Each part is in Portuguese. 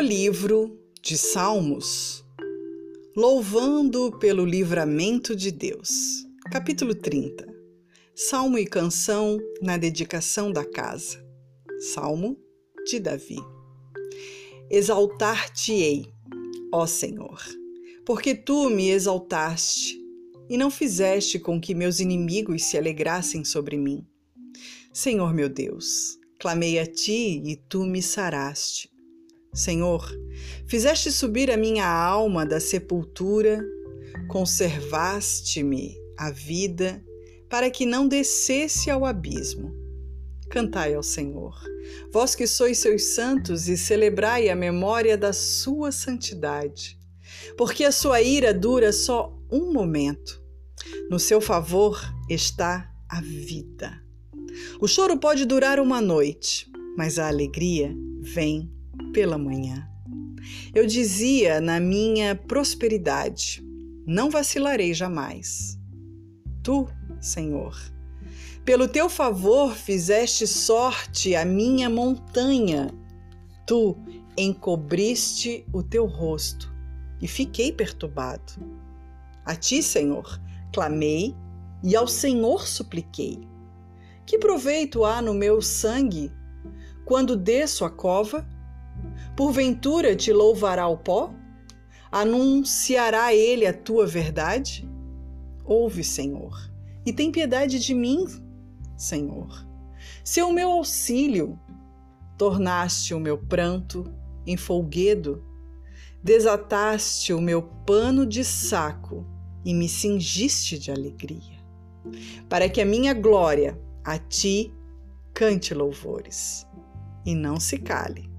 livro de Salmos, louvando pelo livramento de Deus. Capítulo 30. Salmo e canção na dedicação da casa. Salmo de Davi. Exaltar-te-ei, ó Senhor, porque tu me exaltaste e não fizeste com que meus inimigos se alegrassem sobre mim. Senhor meu Deus, clamei a ti e tu me saraste. Senhor, fizeste subir a minha alma da sepultura, conservaste-me a vida para que não descesse ao abismo. Cantai ao Senhor, vós que sois seus santos, e celebrai a memória da sua santidade, porque a sua ira dura só um momento. No seu favor está a vida. O choro pode durar uma noite, mas a alegria vem pela manhã. Eu dizia na minha prosperidade: não vacilarei jamais. Tu, Senhor, pelo teu favor fizeste sorte a minha montanha. Tu encobriste o teu rosto e fiquei perturbado. A ti, Senhor, clamei e ao Senhor supliquei. Que proveito há no meu sangue quando desço a cova Porventura te louvará o pó? Anunciará ele a tua verdade? Ouve, Senhor, e tem piedade de mim, Senhor. Se o meu auxílio, tornaste o meu pranto em folguedo, desataste o meu pano de saco e me cingiste de alegria, para que a minha glória a ti cante louvores e não se cale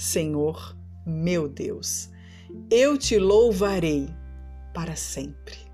Senhor meu Deus, eu te louvarei para sempre.